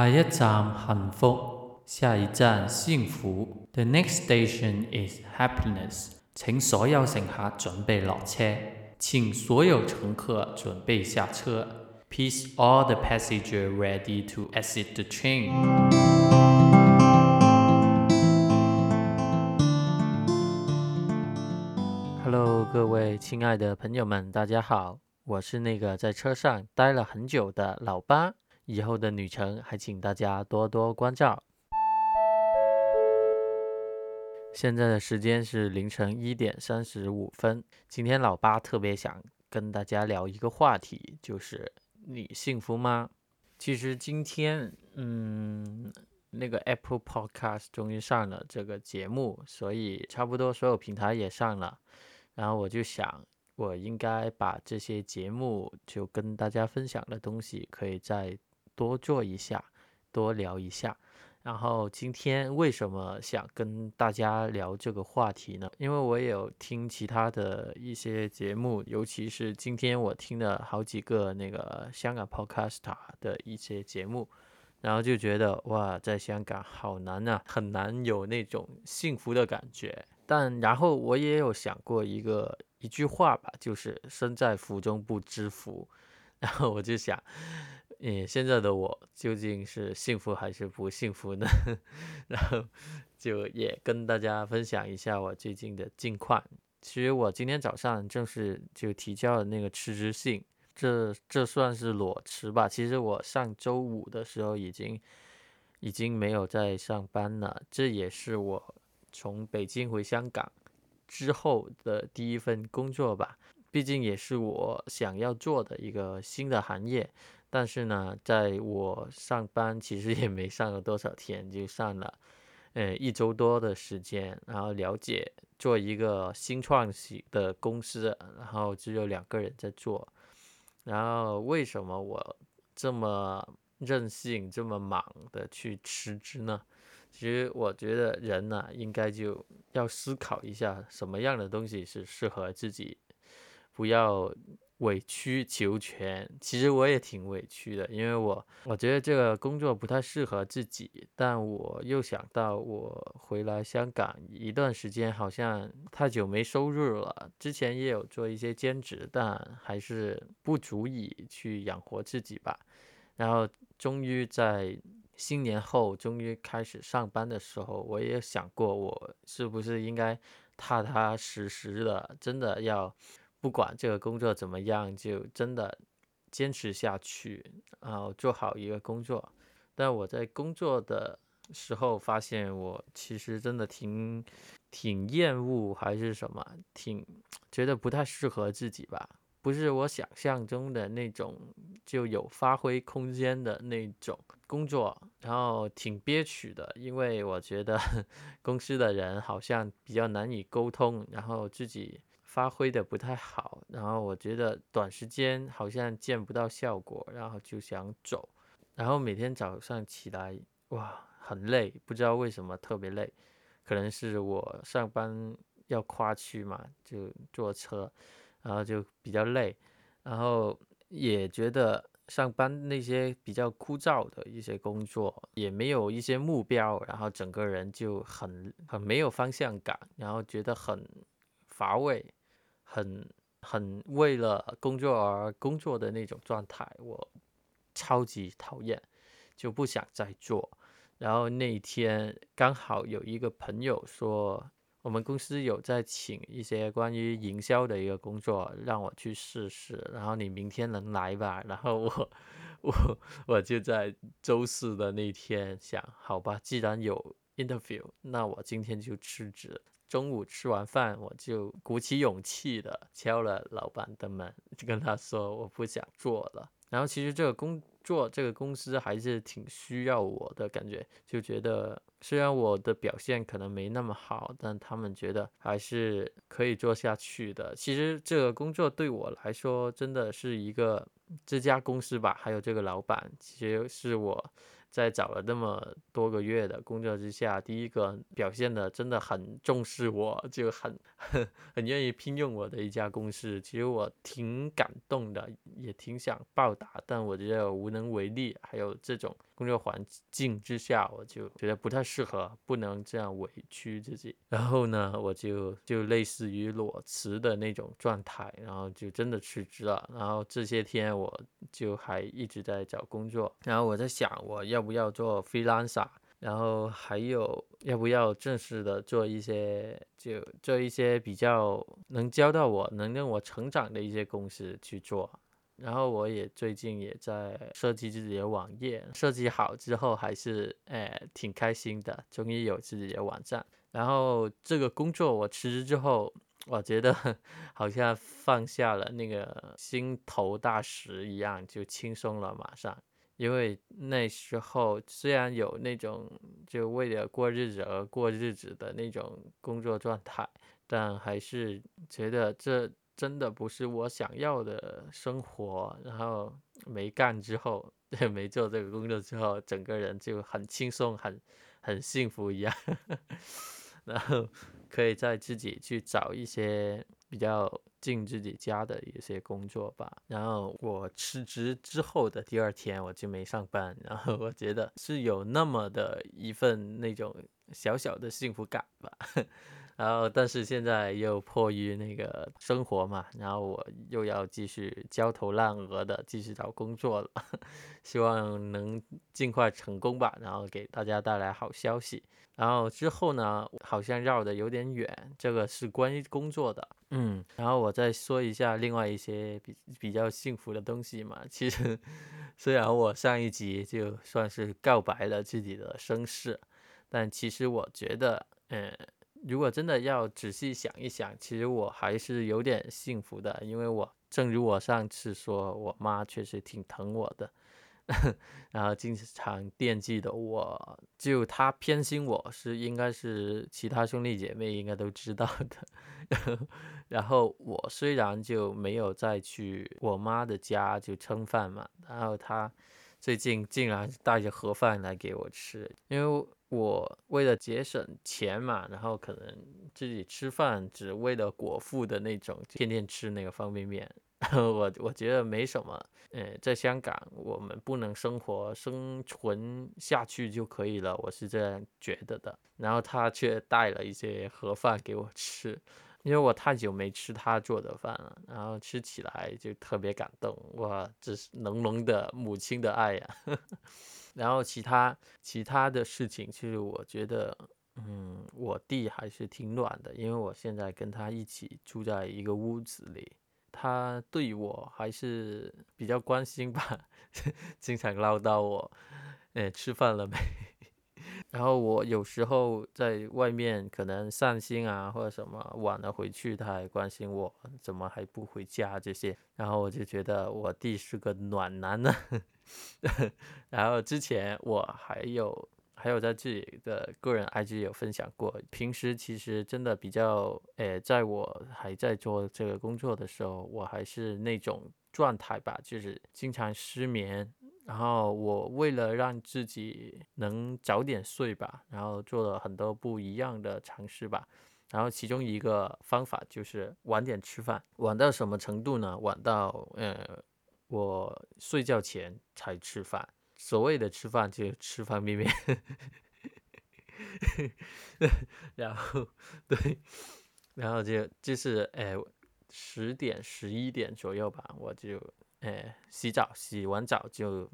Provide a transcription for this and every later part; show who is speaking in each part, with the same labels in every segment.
Speaker 1: 下一站幸福，下一站幸福。The next station is happiness。请所有乘客准备落车，请所有乘客准备下车。Please all the passengers ready to exit the train。Hello，各位亲爱的朋友们，大家好，我是那个在车上待了很久的老八。以后的旅程还请大家多多关照。现在的时间是凌晨一点三十五分。今天老八特别想跟大家聊一个话题，就是你幸福吗？其实今天，嗯，那个 Apple Podcast 终于上了这个节目，所以差不多所有平台也上了。然后我就想，我应该把这些节目就跟大家分享的东西，可以在多做一下，多聊一下。然后今天为什么想跟大家聊这个话题呢？因为我也有听其他的一些节目，尤其是今天我听了好几个那个香港 Podcast 的一些节目，然后就觉得哇，在香港好难啊，很难有那种幸福的感觉。但然后我也有想过一个一句话吧，就是身在福中不知福。然后我就想。嗯，现在的我究竟是幸福还是不幸福呢？然后就也跟大家分享一下我最近的近况。其实我今天早上正式就提交了那个辞职信，这这算是裸辞吧？其实我上周五的时候已经已经没有在上班了，这也是我从北京回香港之后的第一份工作吧。毕竟也是我想要做的一个新的行业。但是呢，在我上班其实也没上了多少天，就上了，呃，一周多的时间，然后了解做一个新创型的公司，然后只有两个人在做，然后为什么我这么任性、这么莽的去辞职呢？其实我觉得人呢，应该就要思考一下什么样的东西是适合自己，不要。委曲求全，其实我也挺委屈的，因为我我觉得这个工作不太适合自己，但我又想到我回来香港一段时间，好像太久没收入了。之前也有做一些兼职，但还是不足以去养活自己吧。然后终于在新年后，终于开始上班的时候，我也想过，我是不是应该踏踏实实的，真的要。不管这个工作怎么样，就真的坚持下去，然后做好一个工作。但我在工作的时候发现，我其实真的挺挺厌恶，还是什么，挺觉得不太适合自己吧。不是我想象中的那种就有发挥空间的那种工作，然后挺憋屈的，因为我觉得 公司的人好像比较难以沟通，然后自己。发挥的不太好，然后我觉得短时间好像见不到效果，然后就想走。然后每天早上起来，哇，很累，不知道为什么特别累，可能是我上班要跨区嘛，就坐车，然后就比较累，然后也觉得上班那些比较枯燥的一些工作，也没有一些目标，然后整个人就很很没有方向感，然后觉得很乏味。很很为了工作而工作的那种状态，我超级讨厌，就不想再做。然后那一天刚好有一个朋友说，我们公司有在请一些关于营销的一个工作，让我去试试。然后你明天能来吧？然后我我我就在周四的那天想，好吧，既然有 interview，那我今天就辞职。中午吃完饭，我就鼓起勇气的敲了老板的门，就跟他说我不想做了。然后其实这个工作，这个公司还是挺需要我的感觉，就觉得虽然我的表现可能没那么好，但他们觉得还是可以做下去的。其实这个工作对我来说真的是一个这家公司吧，还有这个老板，其实是我在找了那么多个月的工作之下，第一个表现的真的很重视我，就很 很愿意聘用我的一家公司，其实我挺感动的，也挺想报答，但我觉得无能为力。还有这种工作环境之下，我就觉得不太适合，不能这样委屈自己。然后呢，我就就类似于裸辞的那种状态，然后就真的辞职了。然后这些天我就还一直在找工作，然后我在想我要不要做 freelancer，然后还有要不要正式的做一些就做一些比较能教到我能让我成长的一些公司去做。然后我也最近也在设计自己的网页，设计好之后还是诶挺开心的，终于有自己的网站。然后这个工作我辞职之后，我觉得 好像放下了那个心头大石一样，就轻松了马上。因为那时候虽然有那种就为了过日子而过日子的那种工作状态，但还是觉得这真的不是我想要的生活。然后没干之后，没做这个工作之后，整个人就很轻松，很很幸福一样。然后可以在自己去找一些比较近自己家的一些工作吧。然后我辞职之后的第二天我就没上班，然后我觉得是有那么的一份那种小小的幸福感吧。然后但是现在又迫于那个生活嘛，然后我又要继续焦头烂额的继续找工作了，希望能尽快成功吧，然后给大家带来好消息。然后之后呢，好像绕的有点远，这个是关于工作的，嗯，然后我再说一下另外一些比比较幸福的东西嘛。其实虽然我上一集就算是告白了自己的身世，但其实我觉得，嗯，如果真的要仔细想一想，其实我还是有点幸福的，因为我正如我上次说，我妈确实挺疼我的。然后经常惦记的我，就她偏心我是应该是其他兄弟姐妹应该都知道的。然后我虽然就没有再去我妈的家就蹭饭嘛，然后她最近竟然带着盒饭来给我吃，因为我为了节省钱嘛，然后可能自己吃饭只为了果腹的那种，天天吃那个方便面。我我觉得没什么，呃，在香港我们不能生活生存下去就可以了，我是这样觉得的。然后他却带了一些盒饭给我吃，因为我太久没吃他做的饭了，然后吃起来就特别感动，哇，这是浓浓的母亲的爱呀。然后其他其他的事情，其实我觉得，嗯，我弟还是挺暖的，因为我现在跟他一起住在一个屋子里。他对我还是比较关心吧，经常唠叨我，哎，吃饭了没？然后我有时候在外面可能散心啊，或者什么晚了回去，他还关心我怎么还不回家这些。然后我就觉得我弟是个暖男呢。然后之前我还有。还有在自己的个人 IG 有分享过，平时其实真的比较，诶，在我还在做这个工作的时候，我还是那种状态吧，就是经常失眠。然后我为了让自己能早点睡吧，然后做了很多不一样的尝试吧。然后其中一个方法就是晚点吃饭，晚到什么程度呢？晚到，呃，我睡觉前才吃饭。所谓的吃饭就吃方便面，然后对，然后就就是哎十点十一点左右吧，我就哎洗澡，洗完澡就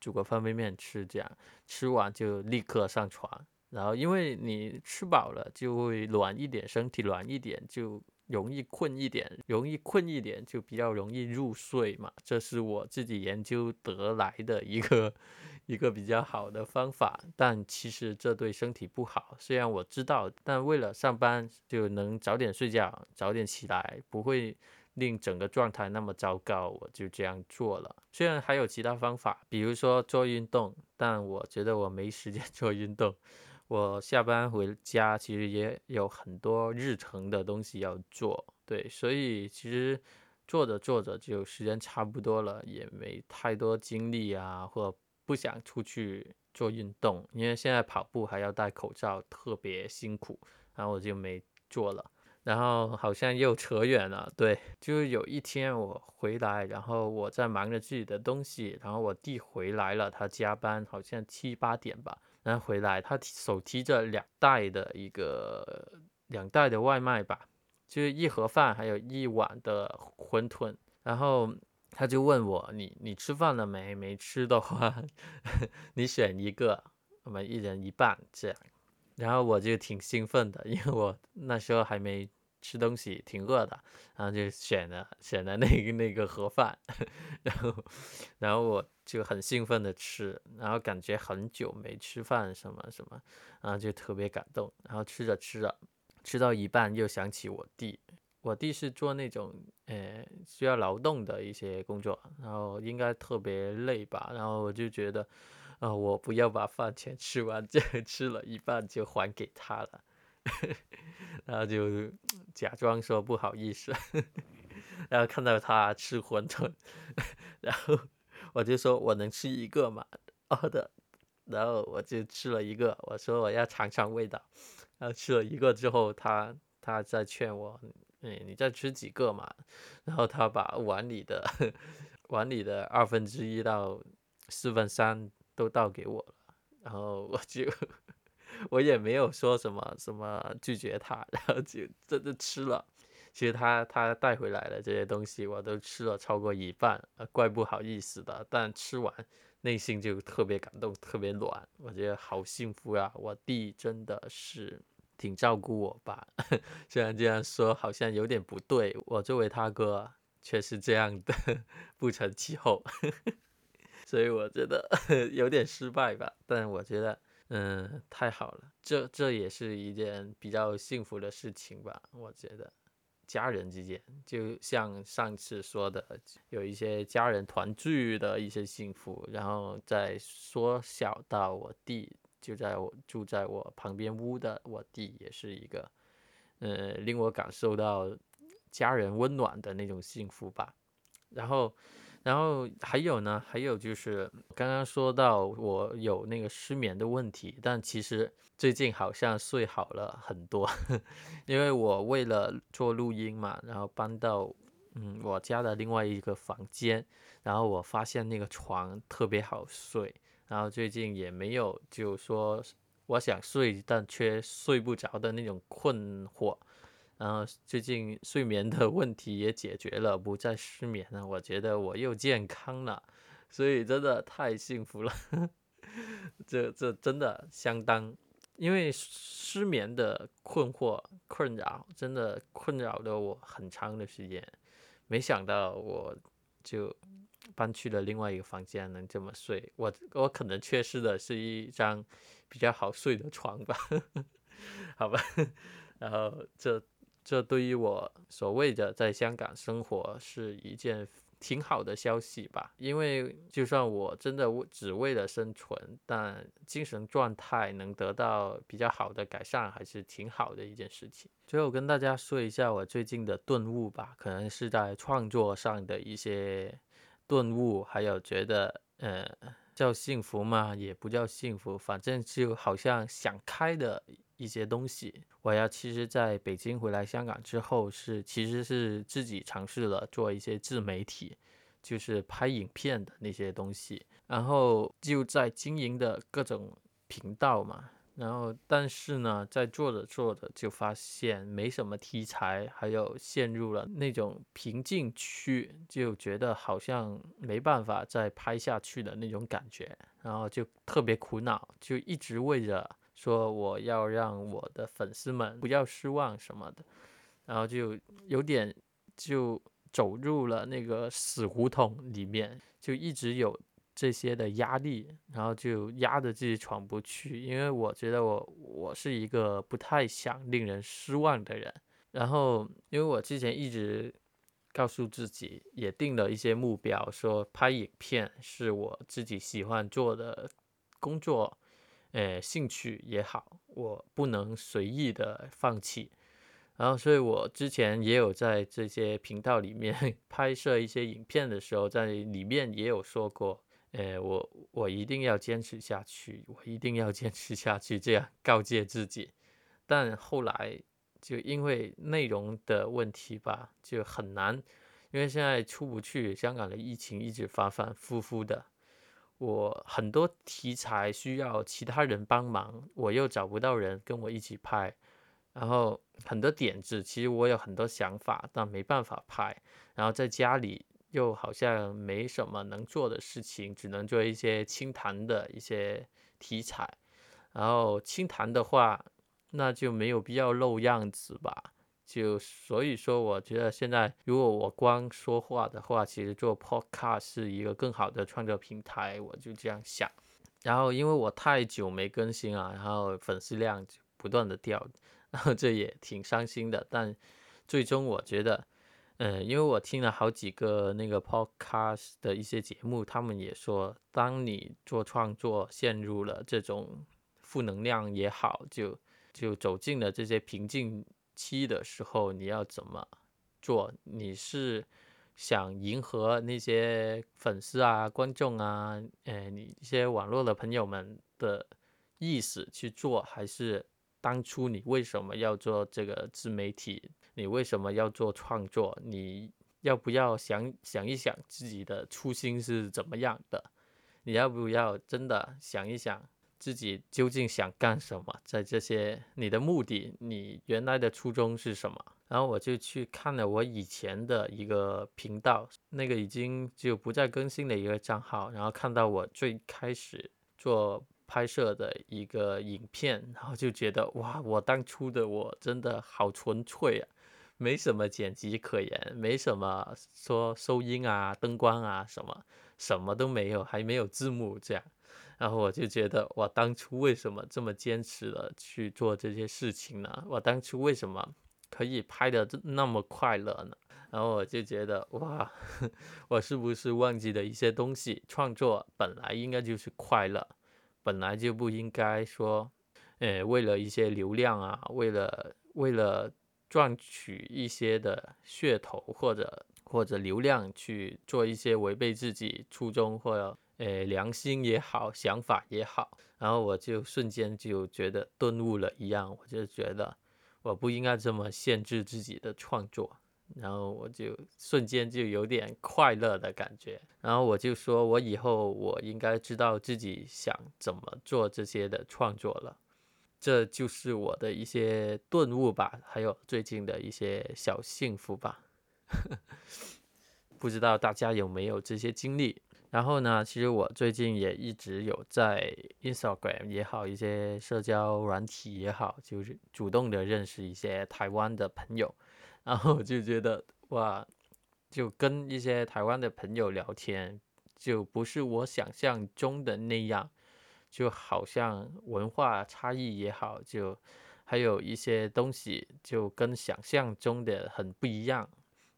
Speaker 1: 煮个方便面吃，这样吃完就立刻上床，然后因为你吃饱了就会暖一点，身体暖一点就。容易困一点，容易困一点就比较容易入睡嘛，这是我自己研究得来的一个 一个比较好的方法。但其实这对身体不好，虽然我知道，但为了上班就能早点睡觉，早点起来，不会令整个状态那么糟糕，我就这样做了。虽然还有其他方法，比如说做运动，但我觉得我没时间做运动。我下班回家，其实也有很多日程的东西要做，对，所以其实做着做着就时间差不多了，也没太多精力啊，或不想出去做运动，因为现在跑步还要戴口罩，特别辛苦，然后我就没做了。然后好像又扯远了，对，就是有一天我回来，然后我在忙着自己的东西，然后我弟回来了，他加班好像七八点吧，然后回来，他手提着两袋的一个两袋的外卖吧，就是一盒饭，还有一碗的馄饨，然后他就问我，你你吃饭了没？没吃的话，你选一个，我们一人一半这样，然后我就挺兴奋的，因为我那时候还没。吃东西挺饿的，然后就选了选了那个那个盒饭，然后然后我就很兴奋的吃，然后感觉很久没吃饭什么什么，然后就特别感动，然后吃着吃着，吃到一半又想起我弟，我弟是做那种呃需要劳动的一些工作，然后应该特别累吧，然后我就觉得，啊我不要把饭全吃完，这 吃了一半就还给他了。然后就假装说不好意思，然后看到他吃馄饨，然后我就说我能吃一个吗？哦的，然后我就吃了一个，我说我要尝尝味道，然后吃了一个之后，他他在劝我，哎，你再吃几个嘛？然后他把碗里的碗里的二分之一到四分三都倒给我了，然后我就。我也没有说什么什么拒绝他，然后就真的吃了。其实他他带回来的这些东西，我都吃了超过一半，怪不好意思的。但吃完内心就特别感动，特别暖，我觉得好幸福呀！我弟真的是挺照顾我吧？虽然这样说好像有点不对，我作为他哥却是这样的，不成气候，所以我觉得有点失败吧。但我觉得。嗯，太好了，这这也是一件比较幸福的事情吧？我觉得，家人之间，就像上次说的，有一些家人团聚的一些幸福，然后再缩小到我弟就在我住在我旁边屋的我弟，也是一个，呃，令我感受到家人温暖的那种幸福吧。然后。然后还有呢，还有就是刚刚说到我有那个失眠的问题，但其实最近好像睡好了很多，因为我为了做录音嘛，然后搬到嗯我家的另外一个房间，然后我发现那个床特别好睡，然后最近也没有就说我想睡但却睡不着的那种困惑。然后最近睡眠的问题也解决了，不再失眠了。我觉得我又健康了，所以真的太幸福了。这这真的相当，因为失眠的困惑困扰，真的困扰了我很长的时间。没想到我就搬去了另外一个房间，能这么睡。我我可能缺失的是一张比较好睡的床吧，好吧。然后这。这对于我所谓的在香港生活是一件挺好的消息吧，因为就算我真的只为了生存，但精神状态能得到比较好的改善，还是挺好的一件事情。最后跟大家说一下我最近的顿悟吧，可能是在创作上的一些顿悟，还有觉得呃叫幸福吗？也不叫幸福，反正就好像想开的。一些东西，我要其实在北京回来香港之后，是其实是自己尝试了做一些自媒体，就是拍影片的那些东西，然后就在经营的各种频道嘛，然后但是呢，在做着做着就发现没什么题材，还有陷入了那种瓶颈区，就觉得好像没办法再拍下去的那种感觉，然后就特别苦恼，就一直为着。说我要让我的粉丝们不要失望什么的，然后就有点就走入了那个死胡同里面，就一直有这些的压力，然后就压得自己喘不去。因为我觉得我我是一个不太想令人失望的人，然后因为我之前一直告诉自己，也定了一些目标，说拍影片是我自己喜欢做的工作。诶，兴趣也好，我不能随意的放弃。然后，所以我之前也有在这些频道里面 拍摄一些影片的时候，在里面也有说过，呃，我我一定要坚持下去，我一定要坚持下去，这样 告诫自己。但后来就因为内容的问题吧，就很难，因为现在出不去，香港的疫情一直反反复复的，我很多题材需要其他人帮忙，我又找不到人跟我一起拍，然后很多点子，其实我有很多想法，但没办法拍，然后在家里。又好像没什么能做的事情，只能做一些清谈的一些题材。然后清谈的话，那就没有必要露样子吧。就所以说，我觉得现在如果我光说话的话，其实做 podcast 是一个更好的创作平台。我就这样想。然后因为我太久没更新了，然后粉丝量就不断的掉，然后这也挺伤心的。但最终我觉得。嗯，因为我听了好几个那个 podcast 的一些节目，他们也说，当你做创作陷入了这种负能量也好，就就走进了这些瓶颈期的时候，你要怎么做？你是想迎合那些粉丝啊、观众啊，呃，你一些网络的朋友们的意思去做，还是当初你为什么要做这个自媒体？你为什么要做创作？你要不要想想一想自己的初心是怎么样的？你要不要真的想一想自己究竟想干什么？在这些你的目的，你原来的初衷是什么？然后我就去看了我以前的一个频道，那个已经就不再更新的一个账号，然后看到我最开始做。拍摄的一个影片，然后就觉得哇，我当初的我真的好纯粹啊，没什么剪辑可言，没什么说收音啊、灯光啊什么，什么都没有，还没有字幕这样。然后我就觉得，我当初为什么这么坚持的去做这些事情呢？我当初为什么可以拍的那么快乐呢？然后我就觉得哇，我是不是忘记了一些东西？创作本来应该就是快乐。本来就不应该说，呃，为了一些流量啊，为了为了赚取一些的噱头或者或者流量去做一些违背自己初衷或者呃良心也好，想法也好，然后我就瞬间就觉得顿悟了一样，我就觉得我不应该这么限制自己的创作。然后我就瞬间就有点快乐的感觉，然后我就说，我以后我应该知道自己想怎么做这些的创作了，这就是我的一些顿悟吧，还有最近的一些小幸福吧。不知道大家有没有这些经历？然后呢，其实我最近也一直有在 Instagram 也好，一些社交软体也好，就是主动的认识一些台湾的朋友。然后就觉得哇，就跟一些台湾的朋友聊天，就不是我想象中的那样，就好像文化差异也好，就还有一些东西就跟想象中的很不一样。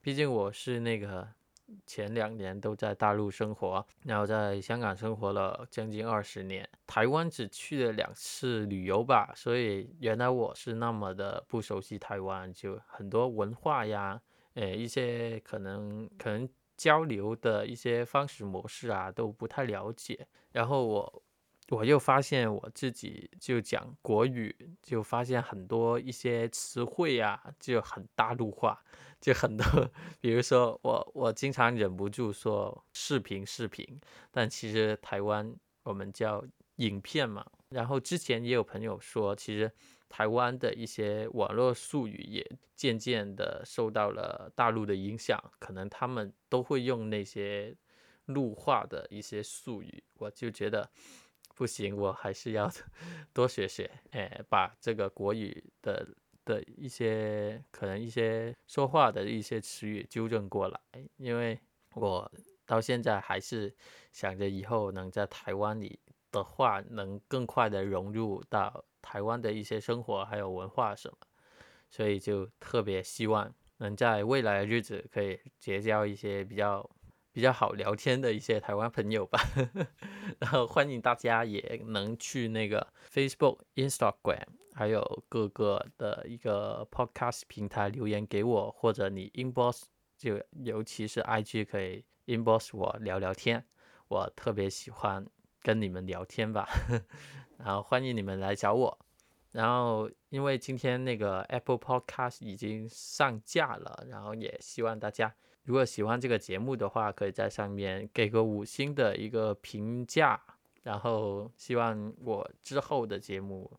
Speaker 1: 毕竟我是那个。前两年都在大陆生活，然后在香港生活了将近二十年，台湾只去了两次旅游吧，所以原来我是那么的不熟悉台湾，就很多文化呀，呃，一些可能可能交流的一些方式模式啊都不太了解，然后我。我又发现我自己就讲国语，就发现很多一些词汇啊就很大陆化，就很多，比如说我我经常忍不住说视频视频，但其实台湾我们叫影片嘛。然后之前也有朋友说，其实台湾的一些网络术语也渐渐的受到了大陆的影响，可能他们都会用那些陆化的一些术语，我就觉得。不行，我还是要 多学学，哎，把这个国语的的一些可能一些说话的一些词语纠正过来，因为我到现在还是想着以后能在台湾里的话，能更快的融入到台湾的一些生活还有文化什么，所以就特别希望能在未来的日子可以结交一些比较。比较好聊天的一些台湾朋友吧，然后欢迎大家也能去那个 Facebook、Instagram，还有各个的一个 Podcast 平台留言给我，或者你 Inbox 就尤其是 IG 可以 Inbox 我聊聊天，我特别喜欢跟你们聊天吧，然后欢迎你们来找我。然后因为今天那个 Apple Podcast 已经上架了，然后也希望大家如果喜欢这个节目的话，可以在上面给个五星的一个评价。然后希望我之后的节目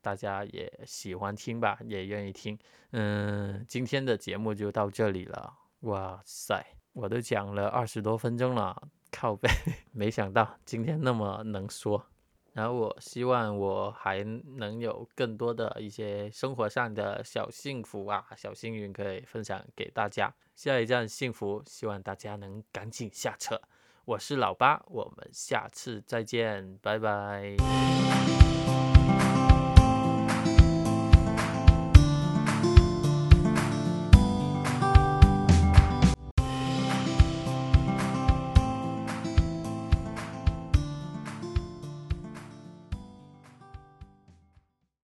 Speaker 1: 大家也喜欢听吧，也愿意听。嗯，今天的节目就到这里了。哇塞，我都讲了二十多分钟了，靠背，没想到今天那么能说。然后我希望我还能有更多的一些生活上的小幸福啊、小幸运可以分享给大家。下一站幸福，希望大家能赶紧下车。我是老八，我们下次再见，拜拜。